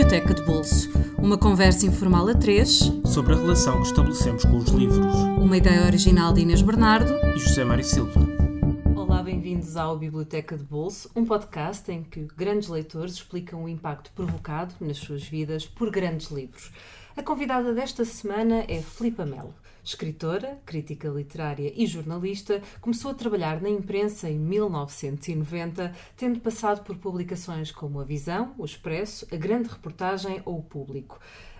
Biblioteca de Bolso. Uma conversa informal a três sobre a relação que estabelecemos com os livros. Uma ideia original de Inês Bernardo e José Mário Silva. Olá, bem-vindos ao Biblioteca de Bolso, um podcast em que grandes leitores explicam o impacto provocado nas suas vidas por grandes livros. A convidada desta semana é Filipa Melo. Escritora, crítica literária e jornalista, começou a trabalhar na imprensa em 1990, tendo passado por publicações como A Visão, O Expresso, A Grande Reportagem ou O Público.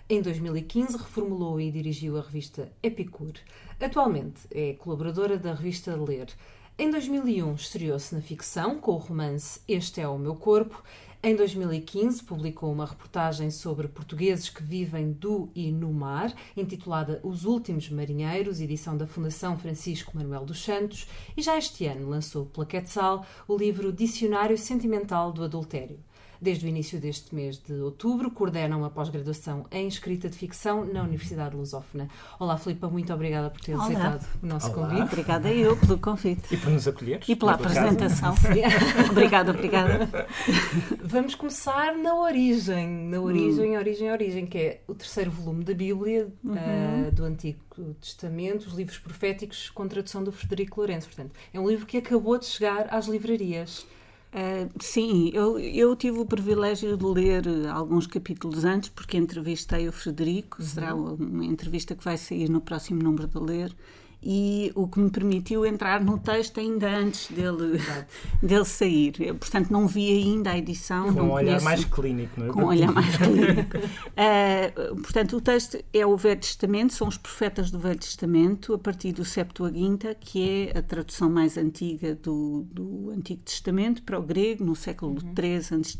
Em 2015, reformulou e dirigiu a revista Epicure. Atualmente é colaboradora da revista Ler. Em 2001, estreou-se na ficção com o romance Este é o Meu Corpo em 2015, publicou uma reportagem sobre portugueses que vivem do e no mar, intitulada Os Últimos Marinheiros, edição da Fundação Francisco Manuel dos Santos, e já este ano lançou pela Quetzal o livro Dicionário Sentimental do Adultério. Desde o início deste mês de outubro, coordenam uma pós-graduação em escrita de ficção na Universidade Lusófona. Olá, Filipa, muito obrigada por ter Olá. aceitado o nosso Olá. convite. Obrigada eu pelo convite. E por nos acolher. E pela apresentação. obrigada, obrigada. Vamos começar na origem, na origem, hum. origem, origem, que é o terceiro volume da Bíblia uhum. uh, do Antigo Testamento, os livros proféticos com tradução do Frederico Lourenço. Portanto, é um livro que acabou de chegar às livrarias. Uh, sim, eu, eu tive o privilégio de ler alguns capítulos antes, porque entrevistei o Frederico, uhum. será uma entrevista que vai sair no próximo número de Ler, e o que me permitiu entrar no texto ainda antes dele, dele sair. Eu, portanto, não vi ainda a edição. Com um olhar conheço, mais clínico, não é? Com um olhar mais clínico. Uh, portanto, o texto é o Velho Testamento, são os profetas do Velho Testamento, a partir do Septuaginta, que é a tradução mais antiga do, do Antigo Testamento para o grego, no século uhum. III a.C.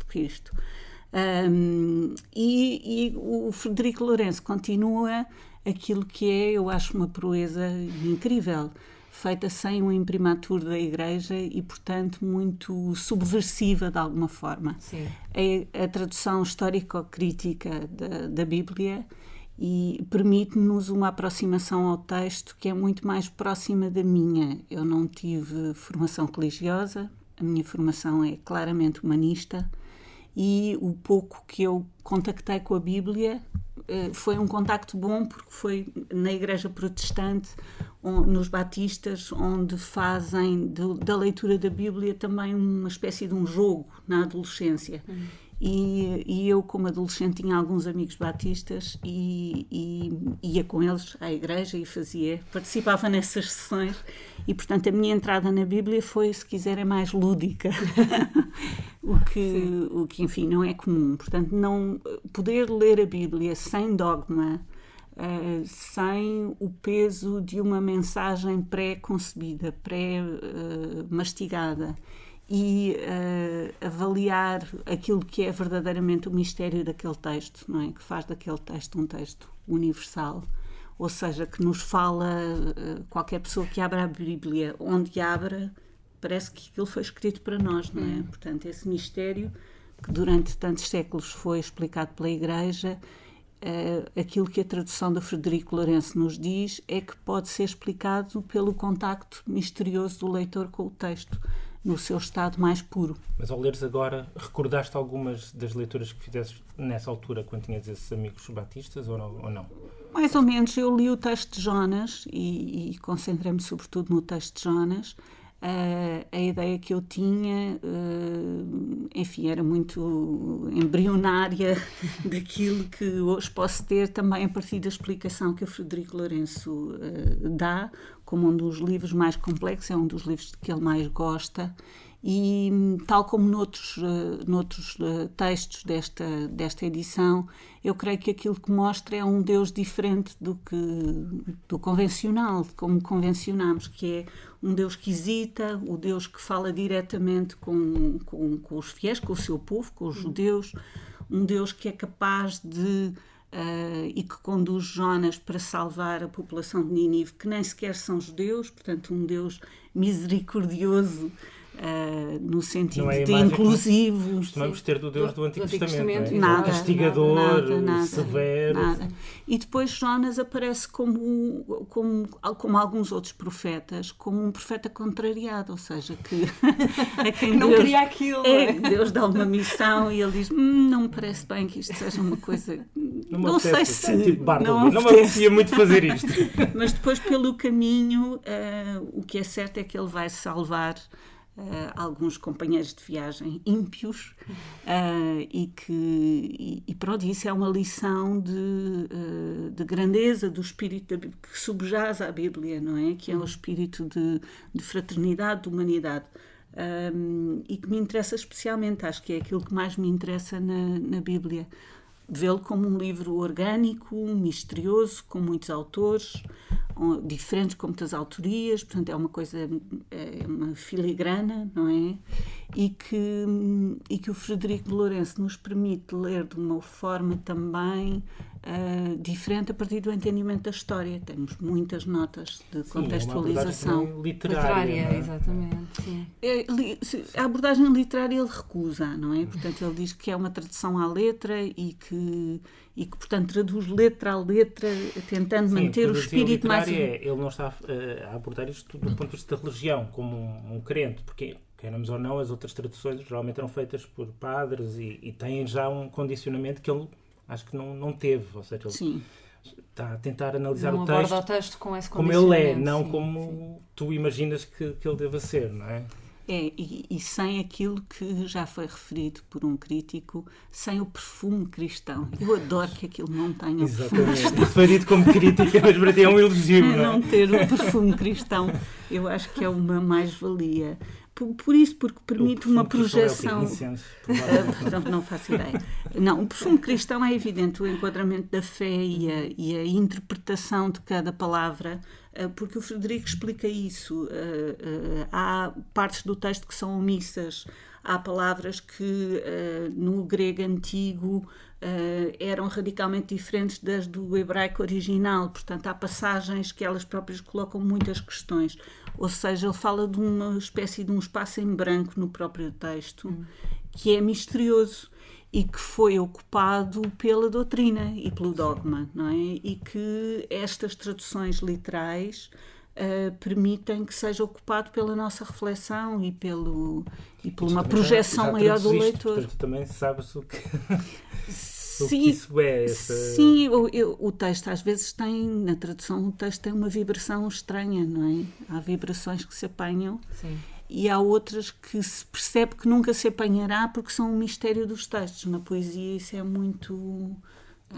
Um, e, e o Frederico Lourenço continua aquilo que é, eu acho, uma proeza incrível, feita sem um imprimatur da Igreja e, portanto, muito subversiva de alguma forma. Sim. É a tradução histórico-crítica da, da Bíblia e permite-nos uma aproximação ao texto que é muito mais próxima da minha. Eu não tive formação religiosa, a minha formação é claramente humanista e o pouco que eu contactei com a Bíblia foi um contacto bom porque foi na igreja protestante, nos batistas, onde fazem da leitura da Bíblia também uma espécie de um jogo na adolescência. Uhum. E, e, eu, como adolescente, tinha alguns amigos batistas e, e, ia com eles à igreja e fazia, participava nessas sessões. E, portanto, a minha entrada na Bíblia foi, se quiserem, mais lúdica, o, que, o que, enfim, não é comum. Portanto, não poder ler a Bíblia sem dogma, uh, sem o peso de uma mensagem pré-concebida, pré-mastigada. Uh, e uh, avaliar aquilo que é verdadeiramente o mistério daquele texto, não é? Que faz daquele texto um texto universal. Ou seja, que nos fala, uh, qualquer pessoa que abra a Bíblia, onde abra, parece que aquilo foi escrito para nós, não é? Hum. Portanto, esse mistério que durante tantos séculos foi explicado pela Igreja, uh, aquilo que a tradução do Frederico Lourenço nos diz é que pode ser explicado pelo contacto misterioso do leitor com o texto no seu estado mais puro. Mas ao leres agora, recordaste algumas das leituras que fizeste nessa altura, quando tinhas esses amigos batistas, ou não? Ou não? Mais ou menos. Eu li o texto de Jonas e, e concentrei-me sobretudo no texto de Jonas. Uh, a ideia que eu tinha, uh, enfim, era muito embrionária daquilo que hoje posso ter também a partir da explicação que o Frederico Lourenço uh, dá, como um dos livros mais complexos, é um dos livros que ele mais gosta e tal como noutros, uh, noutros uh, textos desta, desta edição, eu creio que aquilo que mostra é um Deus diferente do que do convencional, como convencionamos, que é um Deus que hesita, o Deus que fala diretamente com, com, com os fiéis, com o seu povo, com os judeus, um Deus que é capaz de Uh, e que conduz Jonas para salvar a população de Nínive, que nem sequer são judeus, portanto, um Deus misericordioso Uh, no sentido é de inclusivo. Costumamos ter do Deus do, do Antigo, Antigo Testamento, Testamento é? nada, castigador, nada, nada, severo. Nada. E depois Jonas aparece como, como, como alguns outros profetas, como um profeta contrariado, ou seja, que a quem não Deus, queria aquilo. É, é, Deus dá uma missão e ele diz: hum, não me parece bem que isto seja uma coisa. Não, não sei se. Tipo não, não me apetecia muito fazer isto. Mas depois, pelo caminho, uh, o que é certo é que ele vai salvar Uh, alguns companheiros de viagem ímpios uh, e que e, e, pronto isso é uma lição de, uh, de grandeza do espírito que subjaz à Bíblia não é? Que é o espírito de, de fraternidade de humanidade. Um, e que me interessa especialmente acho que é aquilo que mais me interessa na, na Bíblia. Vê-lo como um livro orgânico, misterioso, com muitos autores, diferentes com muitas autorias, portanto é uma coisa, é uma filigrana, não é? E que, e que o Frederico de Lourenço nos permite ler de uma forma também uh, diferente a partir do entendimento da história. Temos muitas notas de sim, contextualização. É uma literária, literária é? exatamente. Sim. É, a abordagem literária ele recusa, não é? Portanto, ele diz que é uma tradução à letra e que, e que portanto, traduz letra a letra, tentando sim, manter o espírito mais. É, ele não está uh, a abordar isto do ponto de vista da religião, como um, um crente, porque queremos ou não, as outras traduções geralmente eram feitas por padres e, e têm já um condicionamento que ele acho que não, não teve. Ou seja, ele Sim. está a tentar analisar não o texto, o texto com esse como ele é, não sim, como sim. tu imaginas que, que ele deva ser, não é? É, e, e, sem aquilo que já foi referido por um crítico, sem o perfume cristão. Eu adoro que aquilo não tenha Exatamente. Referido como crítica, mas para ti é um elogio, não é? Não ter o perfume cristão, eu acho que é uma mais-valia. Por, por, isso, porque permite uma projeção. É não, não faço ideia. Não, o perfume cristão é evidente, o enquadramento da fé e a, e a interpretação de cada palavra, porque o Frederico explica isso. Eh, eh, há partes do texto que são omissas, há palavras que no grego antigo eram radicalmente diferentes das do hebraico original, portanto, há passagens que elas próprias colocam muitas questões. Ou seja, ele fala de uma espécie de um espaço em branco no próprio texto, hum. que é misterioso e que foi ocupado pela doutrina e pelo dogma, não é? E que estas traduções literais uh, permitem que seja ocupado pela nossa reflexão e, pelo, e por uma projeção já, já maior do leitor. Portanto, também sabes o que. sim, isso é. Essa... Sim, o, o, texto às vezes tem, na tradução, o texto tem uma vibração estranha, não é? Há vibrações que se apanham sim. E há outras que se percebe que nunca se apanhará porque são um mistério dos textos. Na poesia isso é muito.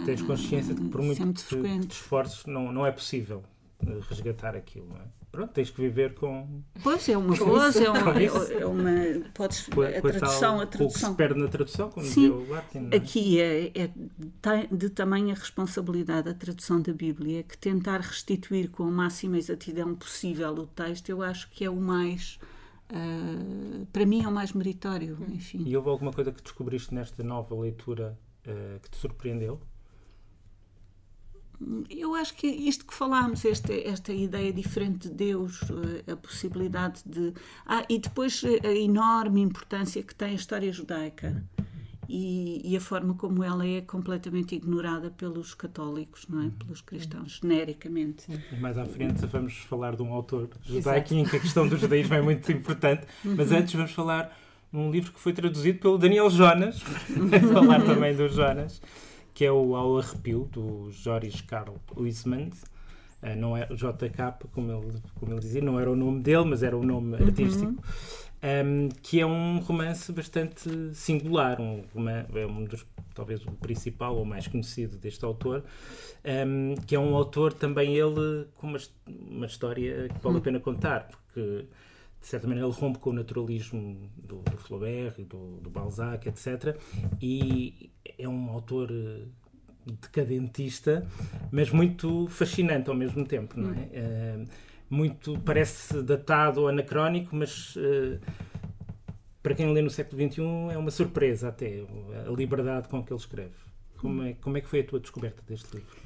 Tens consciência de que por muito é muito que te esforços não, não é possível resgatar aquilo, não é? pronto, tens que viver com. Pois, é uma voz, é uma. É uma podes, com, a, tradução, a tradução. O que se perde na tradução, como Sim, dizia o Latin. É? Aqui é, é de tamanha responsabilidade a tradução da Bíblia que tentar restituir com a máxima exatidão possível o texto, eu acho que é o mais. Uh, para mim é o mais meritório, enfim. E houve alguma coisa que descobriste nesta nova leitura uh, que te surpreendeu? eu acho que isto que falámos, esta, esta ideia diferente de Deus, eh, a possibilidade de. Ah, e depois a enorme importância que tem a história judaica e, e, a forma como ela é completamente ignorada pelos católicos, não é? Pelos cristãos, genericamente. E mais à frente vamos falar de um autor judaico em que a questão do judaísmo é muito importante, mas uhum. antes vamos falar num livro que foi traduzido pelo Daniel Jonas, falar também do Jonas que é o Ao Arrepio, do Joris Karl Huysmans. Uh, não é JK, como ele, como ele dizia, não era o nome dele, mas era o nome uhum. Um, que é um romance bastante singular, um, é um dos, talvez o principal ou mais conhecido deste autor, um, que é um autor também ele com uma, uma história que vale a hum. pena contar, porque de certa maneira ele rompe com o naturalismo do, do Flaubert do, do Balzac, etc. E é um autor decadentista, mas muito fascinante ao mesmo tempo, não é? Uh, muito, parece datado ou anacrónico, mas uh, para quem lê no século XXI é uma surpresa até a liberdade com que ele escreve. Como é, como é que foi a tua descoberta deste livro?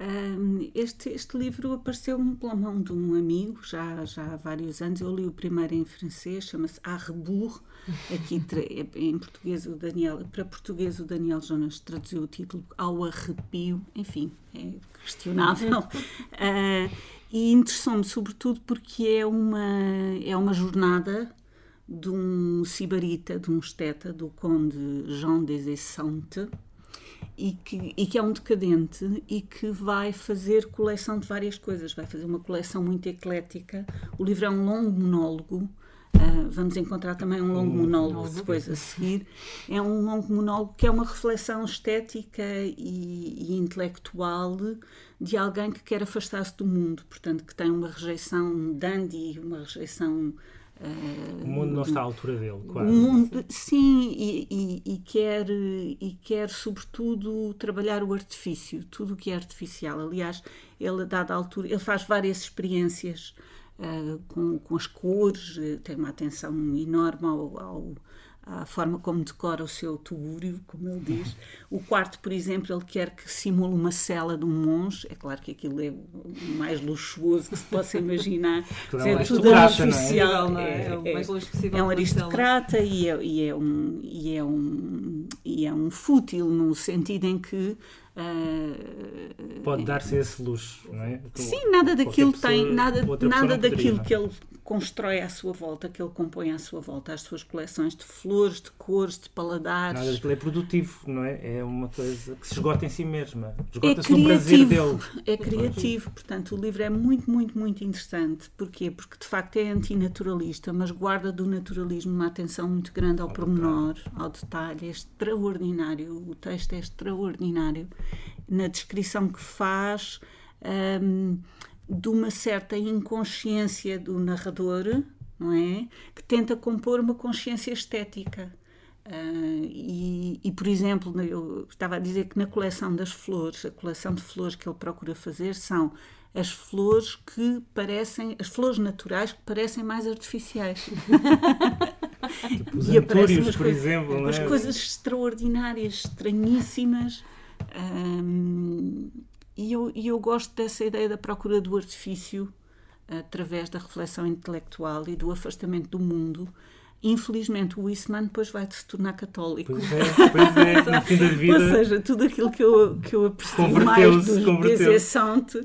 Um, este, este livro apareceu-me pela mão de um amigo já, já há vários anos. Eu li o primeiro em francês, chama-se A Rebours. Aqui em português o Daniel, para português o Daniel Jonas traduziu o título Ao Arrepio. Enfim, é questionável. uh, e interessou-me sobretudo porque é uma, é uma jornada de um sibarita, de um esteta, do conde Jean des Essentes, e que, e que é um decadente e que vai fazer coleção de várias coisas, vai fazer uma coleção muito eclética. O livro é um longo monólogo, Uh, vamos encontrar também um longo monólogo depois a seguir. É um longo monólogo que é uma reflexão estética e, e intelectual de alguém que quer afastar-se do mundo, portanto, que tem uma rejeição dandy, uma rejeição o mundo não está à altura dele, quase. Mundo, sim, e, e, e, quer, e quer, sobretudo, trabalhar o artifício, tudo o que é artificial. Aliás, ele, a dada altura, ele faz várias experiências uh, com, com as cores, tem uma atenção enorme ao, ao à forma como decora o seu tubúrio, como ele diz. O quarto, por exemplo, ele quer que simule uma cela de um monge. É claro que aquilo é o mais luxuoso que se possa imaginar. é, é tudo artificial, não é? É, é, é, é um aristocrata e é, e, é um, e, é um, e é um fútil no sentido em que Uh, Pode dar-se esse luxo, não é? Sim, nada daquilo tem, nada, nada daquilo que ele constrói à sua volta, que ele compõe à sua volta, as suas coleções de flores, de cores, de paladares. Nada daquilo é produtivo, não é? É uma coisa que se esgota em si mesma. Esgota-se é no prazer dele. É criativo, portanto, o livro é muito, muito, muito interessante. Porquê? Porque de facto é antinaturalista, mas guarda do naturalismo uma atenção muito grande ao, ao pormenor, detalhe. ao detalhe. É extraordinário, o texto é extraordinário na descrição que faz um, de uma certa inconsciência do narrador, não é? Que tenta compor uma consciência estética. Uh, e, e, por exemplo, eu estava a dizer que na coleção das flores, a coleção de flores que ele procura fazer são as flores que parecem, as flores naturais que parecem mais artificiais. tipo os antúrios, por coisas, exemplo. As é? coisas extraordinárias, estranhíssimas, um, e eu, e eu gosto dessa ideia da procura do artifício através da reflexão intelectual e do afastamento do mundo Infelizmente, o Eastman depois vai se tornar católico. Pois é, pois é, no fim da vida. Ou seja, tudo aquilo que eu, que eu aprecio mais do Desessante,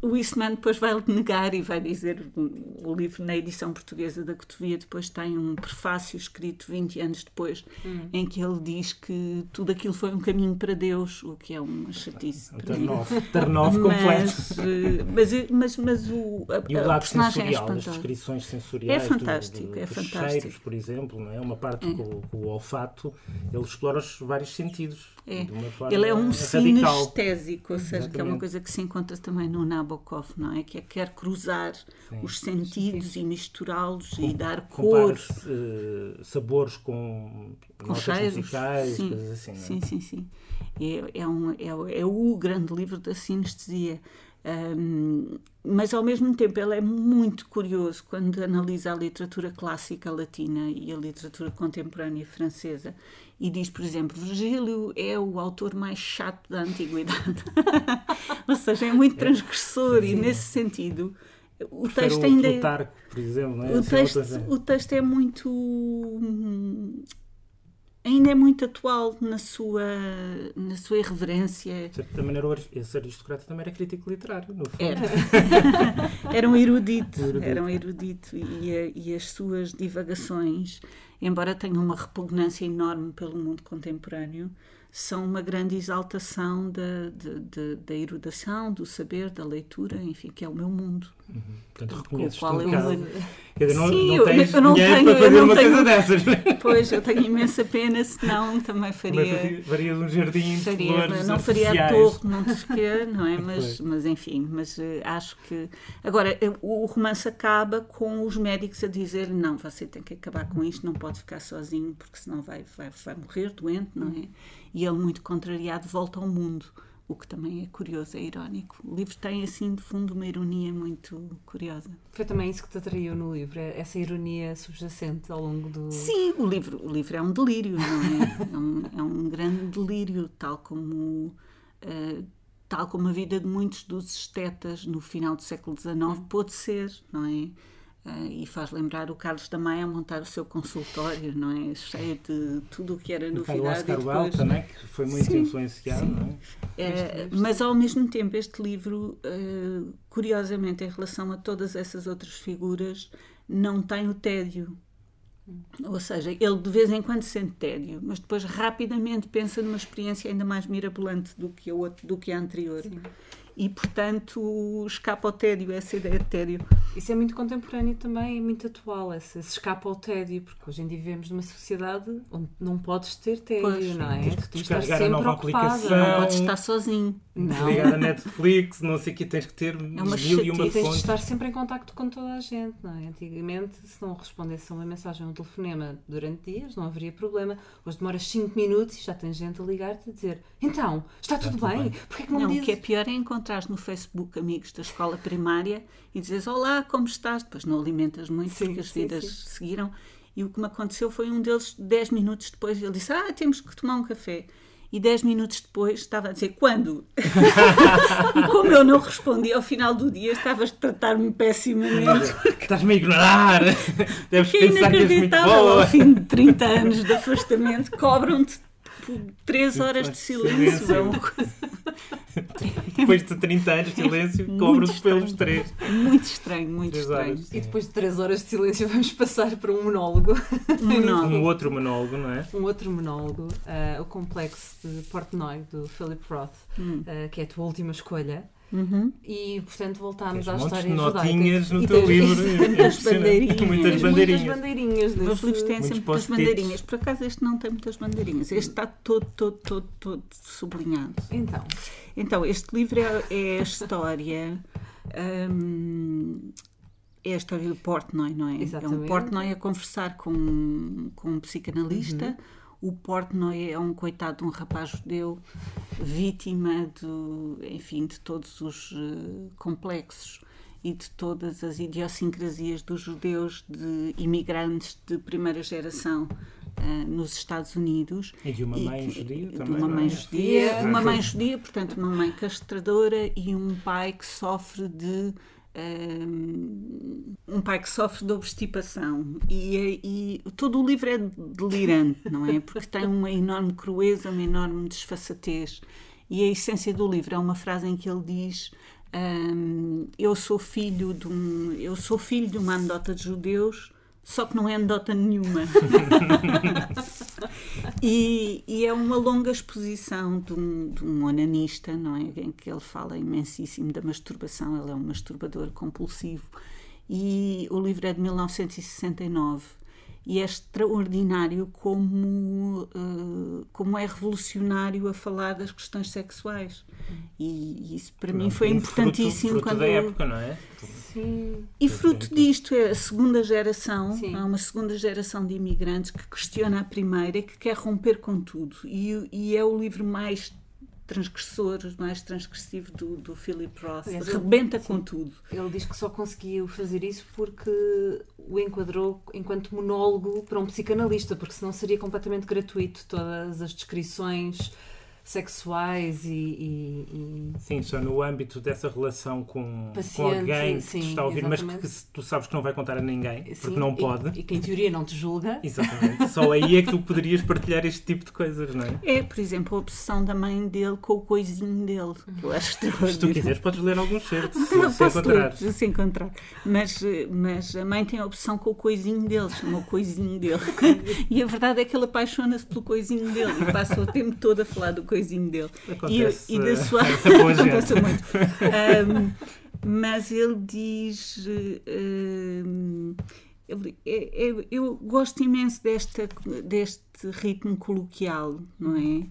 o Eastman depois vai negar e vai dizer: o livro na edição portuguesa da Cotovia depois tem um prefácio escrito 20 anos depois, hum. em que ele diz que tudo aquilo foi um caminho para Deus, o que é uma chatice. Um turn-off completo. Eh, mas, mas, mas o, a, e o lado é sensorial, é as descrições sensoriais. É fantástico, do, do, é fantástico por exemplo, não é? Uma parte é. com, com, o olfato, ele explora os vários sentidos. É. ele é um sinestésico, ou seja, Exatamente. que é uma coisa que se encontra também no Nabokov, não é? Que é quer cruzar Sim. os sentidos Sim. e misturá-los e dar cor. Uh, sabores com, com cheiros musicais, sim. coisas assim. Não é? Sim, sim, sim. É, é, um, é, é o grande livro da sinestesia. Um, mas ao mesmo tempo ele é muito curioso quando analisa a literatura clássica latina e a literatura contemporânea francesa e diz, por exemplo, Virgílio é o autor mais chato da antiguidade. Ou seja, é muito transgressor e nesse sentido o Prefiro texto ainda é Plutarco, por exemplo, é? o, texto, o texto é muito ainda é muito atual na sua, na sua irreverência. De certa maneira, esse aristocrata também era crítico literário, no fundo. Era, era um erudito, erudito. era um erudito e, e as suas divagações, embora tenham uma repugnância enorme pelo mundo contemporâneo, são uma grande exaltação da, da, da erudação, do saber, da leitura, enfim, que é o meu mundo. Uhum. Portanto, reconheces qual eu Quer dizer, não, Sim, não tens eu não tenho, para fazer uma tenho, coisa dessas. Pois, eu tenho imensa pena, senão também faria... faria um jardim faria, de flores Não faria a torre Montesquieu, não é? Mas, mas enfim, mas uh, acho que... Agora, o romance acaba com os médicos a dizer não, você tem que acabar com isto, não pode ficar sozinho, porque senão vai, vai, vai morrer doente, não é? E ele, muito contrariado, volta ao mundo o que também é curioso, é irónico. O livro tem, assim, de fundo, uma ironia muito curiosa. Foi também isso que te atraiu no livro, é essa ironia subjacente ao longo do... Sim, o livro, o livro é um delírio, não é? é, um, é um grande delírio, tal como... Uh, tal como a vida de muitos dos estetas no final do século XIX pôde ser, não é? Uh, e faz lembrar o Carlos da Maia a montar o seu consultório, não é? Cheio de tudo o que era novidade. O Oscar depois... Wilde também, que foi muito sim, influenciado, sim. não é? é? Mas ao mesmo tempo, este livro, uh, curiosamente, em relação a todas essas outras figuras, não tem o tédio. Ou seja, ele de vez em quando sente tédio, mas depois rapidamente pensa numa experiência ainda mais mirabolante do que a, do que a anterior. Sim e, portanto, escapa ao tédio, essa ideia de tédio. Isso é muito contemporâneo também e muito atual, esse, esse escapa ao tédio, porque hoje em dia vivemos numa sociedade onde não podes ter tédio, pois, não é? Tens de estar sempre a nova aplicação, não podes estar sozinho. Não. Ligar a Netflix, não sei o que, tens que ter é uma mil e uma fonte. Tens de estar sempre em contacto com toda a gente, não é? Antigamente, se não respondesse a uma mensagem ou um telefonema durante dias, não haveria problema. Hoje demoras 5 minutos e já tem gente a ligar-te a dizer então, está, está tudo, bem? bem? Porquê que não, não dizes? O que é pior é encontrar no Facebook amigos da escola primária e dizes olá, como estás? Depois não alimentas muito sim, porque as vidas sim. seguiram. E o que me aconteceu foi um deles, 10 minutos depois, ele disse: Ah, temos que tomar um café e 10 minutos depois estava a dizer quando? e como eu não respondi ao final do dia, estavas a tratar-me pessimamente. Estás-me a ignorar. Deves que é pensar que és muito boa. Ao fim de 30 anos de afastamento, cobram-te 3 horas de silêncio. silêncio. É uma coisa. Depois de 30 anos de silêncio, cobram-te pelos 3. Muito estranho, muito estranho. Horas, e depois de 3 horas de silêncio, vamos passar para um monólogo. Um, monólogo. um outro monólogo, não é? Um outro monólogo, uh, o Complexo de Portnoy, do Philip Roth, hum. uh, que é a tua última escolha. Uhum. E, portanto, voltámos à história de notinhas no teu livro. Muitas bandeirinhas. Muitas bandeirinhas. Muitas bandeirinhas. Os livros têm sempre muitas bandeirinhas. Por acaso, este não tem muitas bandeirinhas. Este está todo, todo, todo, todo sublinhado. Então, então este livro é, é a história. Hum, é a história do Portnoy, não é? Exatamente. É um Portnoy a conversar com, com um psicanalista. Uhum o Portnoy é um coitado de um rapaz judeu, vítima do, enfim, de todos os uh, complexos e de todas as idiosincrasias dos judeus, de imigrantes de primeira geração uh, nos Estados Unidos. E de uma mãe que, judia de também. Uma mãe é? judia, uma mãe judia, portanto, uma mãe castradora e um pai que sofre de um pai que sofre de obstipação e, e, todo o livro é delirante, não é? Porque tem uma enorme crueza, uma enorme desfaçatez e a essência do livro é uma frase em que ele diz um, eu sou filho de um eu sou filho de uma anedota de judeus só que não é anedota nenhuma. e, e, é uma longa exposição de um, de um onanista, não é? Em que ele fala imensíssimo da masturbação, ele é um masturbador compulsivo. E o livro é de 1969 e é extraordinário como, uh, como é revolucionário a falar das questões sexuais. E isso para mim foi um importantíssimo fruto, fruto quando. da época, não é? Sim. E fruto disto é a segunda geração, Sim. há uma segunda geração de imigrantes que questiona a primeira e que quer romper com tudo. E, e é o livro mais transgressor, mais transgressivo do, do Philip Roth. Aliás, Rebenta ele, com sim, tudo. Ele diz que só conseguiu fazer isso porque o enquadrou enquanto monólogo para um psicanalista, porque senão seria completamente gratuito todas as descrições sexuais e, e, e, Sim, só no âmbito dessa relação com, Paciente, com alguém que sim, te está a ouvir, exatamente. mas que tu sabes que não vai contar a ninguém, sim, porque não pode. E, que em teoria não te julga. Exatamente. Só aí é que tu poderias partilhar este tipo de coisas, não é? É, por exemplo, a obsessão da mãe dele com o coisinho dele, que eu acho Se tu quiseres, podes ler alguns certos, se, se encontrar. Ler, se encontrar. Mas, mas a mãe tem a obsessão com o coisinho dele, chama o coisinho dele. e a verdade é que ele apaixona-se pelo coisinho dele e passa o tempo todo a falar do coisinho dele. Acontece, e, e da sua. acontece muito. Um, mas ele diz. Um, ele, é, é, eu gosto imenso desta, deste ritmo coloquial, não é?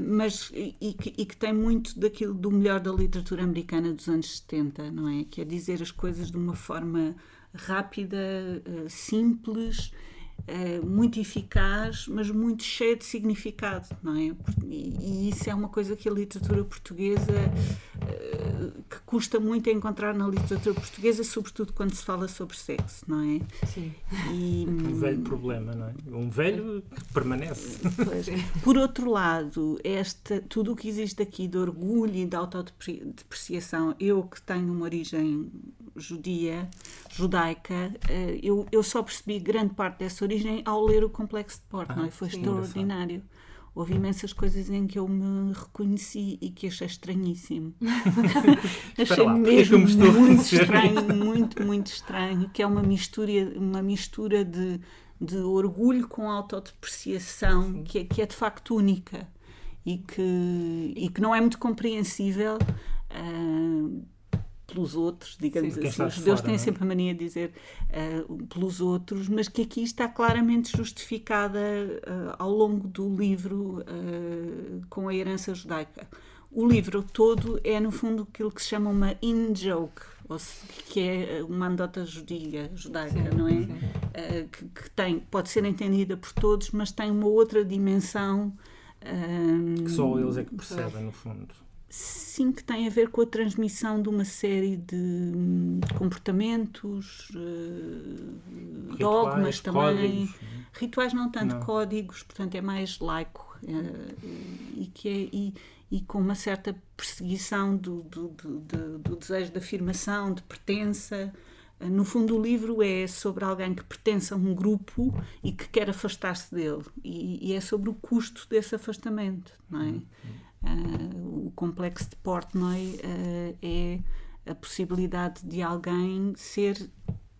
Mas, e, e, que, e, que, tem muito daquilo do melhor da literatura americana dos anos 70, não é? Que é dizer as coisas de uma forma rápida, simples uh, muito eficaz, mas muito cheia de significado, não é? E, e isso é uma coisa que a literatura portuguesa uh, que custa muito a encontrar na literatura portuguesa, sobretudo quando se fala sobre sexo, não é? Sim. E, um velho problema, não é? Um velho que permanece. Pois. Por outro lado, esta, tudo o que existe aqui de orgulho e de autodepreciação, eu que tenho uma origem judia, judaica, uh, eu, eu só percebi grande parte dessa origem ao ler o Complexo de Porto, ah, é? Foi sim, extraordinário. Houve imensas coisas em que eu me reconheci e que achei estranhíssimo. achei lá, mesmo muito estranho, muito, muito estranho, que é uma mistura, uma mistura de, de orgulho com autodepreciação, que é, que é de facto única e que, e que não é muito compreensível. Uh, pelos outros, digamos Sim, assim. Os judeus têm é? sempre a mania de dizer uh, pelos outros, mas que aqui está claramente justificada uh, ao longo do livro uh, com a herança judaica. O livro todo é, no fundo, aquilo que se chama uma in-joke, que é uma anedota judia, judaica, Sim, não é? Que, que, tem, pode ser entendida por todos, mas tem uma outra dimensão. que só eles é que percebem, no fundo sim que tem a ver com a transmissão de uma série de hum, comportamentos, uh, Rituais, dogmas também. Códigos. Rituais não tanto não. códigos, portanto é mais laico uh, e, que é, e, e, com uma certa perseguição do, do, do, do desejo de afirmação, de pertença. Uh, no fundo, o livro é sobre alguém que pertence a um grupo e que quer afastar-se dele, e, e, é sobre o custo desse afastamento, não é? Uhum. Uh, o complexo de Portnoy uh, é a possibilidade de alguém ser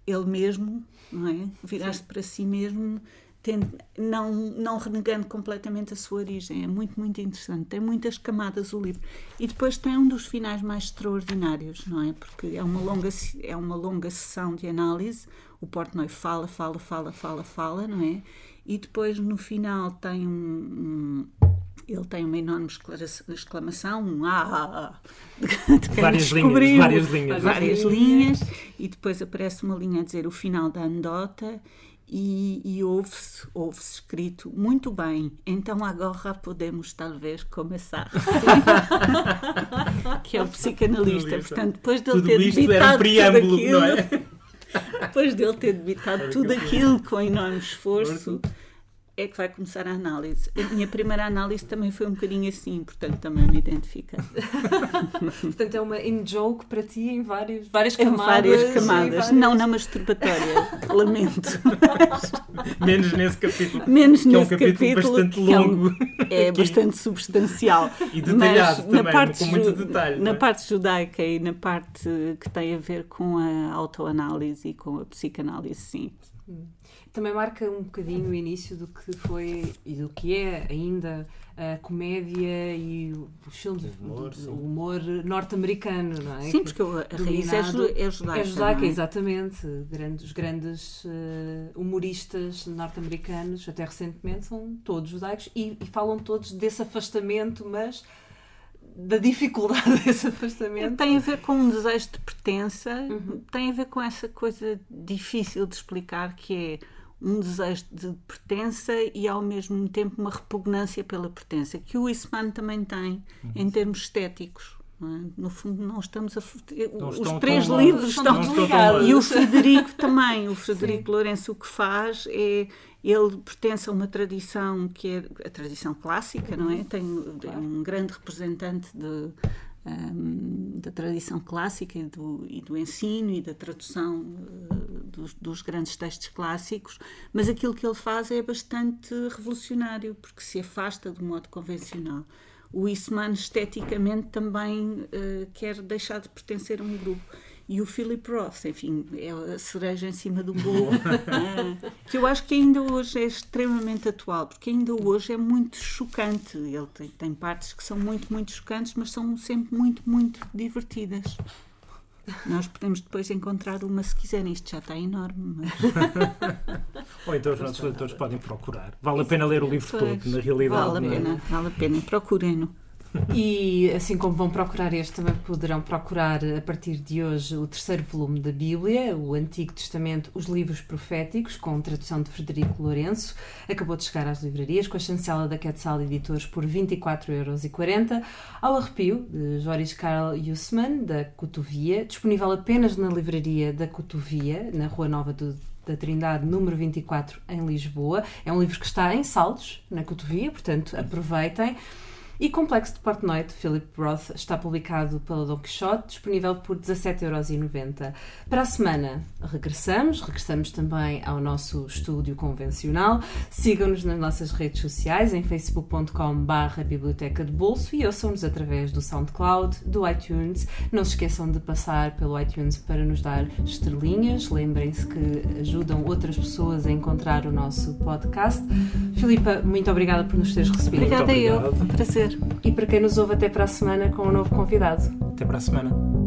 ele mesmo, não é? Virar-se para si mesmo, tendo, não, não renegando completamente a sua origem. É muito, muito interessante. Tem muitas camadas o livro. E depois tem um dos finais mais extraordinários, não é? Porque é uma longa, é uma longa sessão de análise. O Portnoy fala, fala, fala, fala, fala, não é? E depois no final tem um, um ele tem uma enorme exclamação, um ah, ah, ah de várias linhas, várias linhas, várias linhas, e depois aparece uma linha a dizer o final da anedota e, e ouve-se ouve escrito muito bem, então agora podemos talvez começar. que é o psicanalista. Portanto, depois dele ter debitado tudo aquilo, é? depois dele ter debitado tudo aquilo com enorme esforço é que vai começar a análise. A minha primeira análise também foi um bocadinho assim, portanto também me identifica. portanto é uma in-joke para ti em várias, várias camadas. Em várias camadas, várias... não na masturbatória, lamento. Menos nesse capítulo. Menos que nesse é um capítulo, capítulo bastante longo. É, é bastante substancial. E detalhado também, na parte, com muito detalhe. Na é? parte judaica e na parte que tem a ver com a autoanálise e com a psicanálise, sim. Hum também marca um bocadinho o início do que foi e do que é ainda a comédia e os filmes, o humor, humor norte-americano, não é? Sim, porque a raiz é, judaica. É judaica, é? exatamente. Grandes, os grandes uh, humoristas norte-americanos, até recentemente, são todos judaicos e, e falam todos desse afastamento, mas da dificuldade desse afastamento. Tem a ver com um desejo de pertença, uhum. tem a ver com essa coisa difícil de explicar que é um desejo de pertença e ao mesmo tempo uma repugnância pela pertença, que o Eastman também tem uhum. em termos estéticos. É? No fundo, não estamos a. Não os três livros estão, estão ligados. E o Frederico também. O Frederico Sim. Lourenço o que faz é. Ele pertence a uma tradição que é a tradição clássica, não é? Tem é um grande representante de, da tradição clássica e do, e do, ensino e da tradução uh, dos, dos, grandes textos clássicos, mas aquilo que ele faz é bastante revolucionário, porque se afasta do modo convencional. O Eastman esteticamente também uh, quer deixar de pertencer a um grupo e o Philip Roth, enfim, é a cereja em cima do bolo, que eu acho que ainda hoje é extremamente atual, porque ainda hoje é muito chocante. Ele tem, tem partes que são muito, muito chocantes, mas são sempre muito, muito divertidas. Nós podemos depois encontrar uma se quiserem, isto já está enorme. Mas... Ou então os nossos leitores podem procurar. Vale a pena ler o livro pois, todo, na realidade. Vale a é? pena, vale a pena, procurem-no. E assim como vão procurar este, também poderão procurar a partir de hoje o terceiro volume da Bíblia, o Antigo Testamento, os livros proféticos, com tradução de Frederico Lourenço. Acabou de chegar às livrarias com a chancela da Quetzal Editores por 24,40€. Ao Arrepio, de Joris Karl Hussmann, da Cotovia, disponível apenas na livraria da Cotovia, na Rua Nova do da Trindade, número 24, em Lisboa. É um livro que está em saldos na Cotovia, portanto aproveitem. E Complexo de Portnoy, de Philip Roth, está publicado pela Don Quixote, disponível por 17,90€. Para a semana regressamos, regressamos também ao nosso estúdio convencional. Sigam-nos nas nossas redes sociais, em facebook.com.br Biblioteca de Bolso e ouçam-nos através do SoundCloud, do iTunes. Não se esqueçam de passar pelo iTunes para nos dar estrelinhas. Lembrem-se que ajudam outras pessoas a encontrar o nosso podcast. Filipa, muito obrigada por nos teres recebido. Obrigada eu, prazer. E para quem nos ouve, até para a semana com um novo convidado. Até para a semana.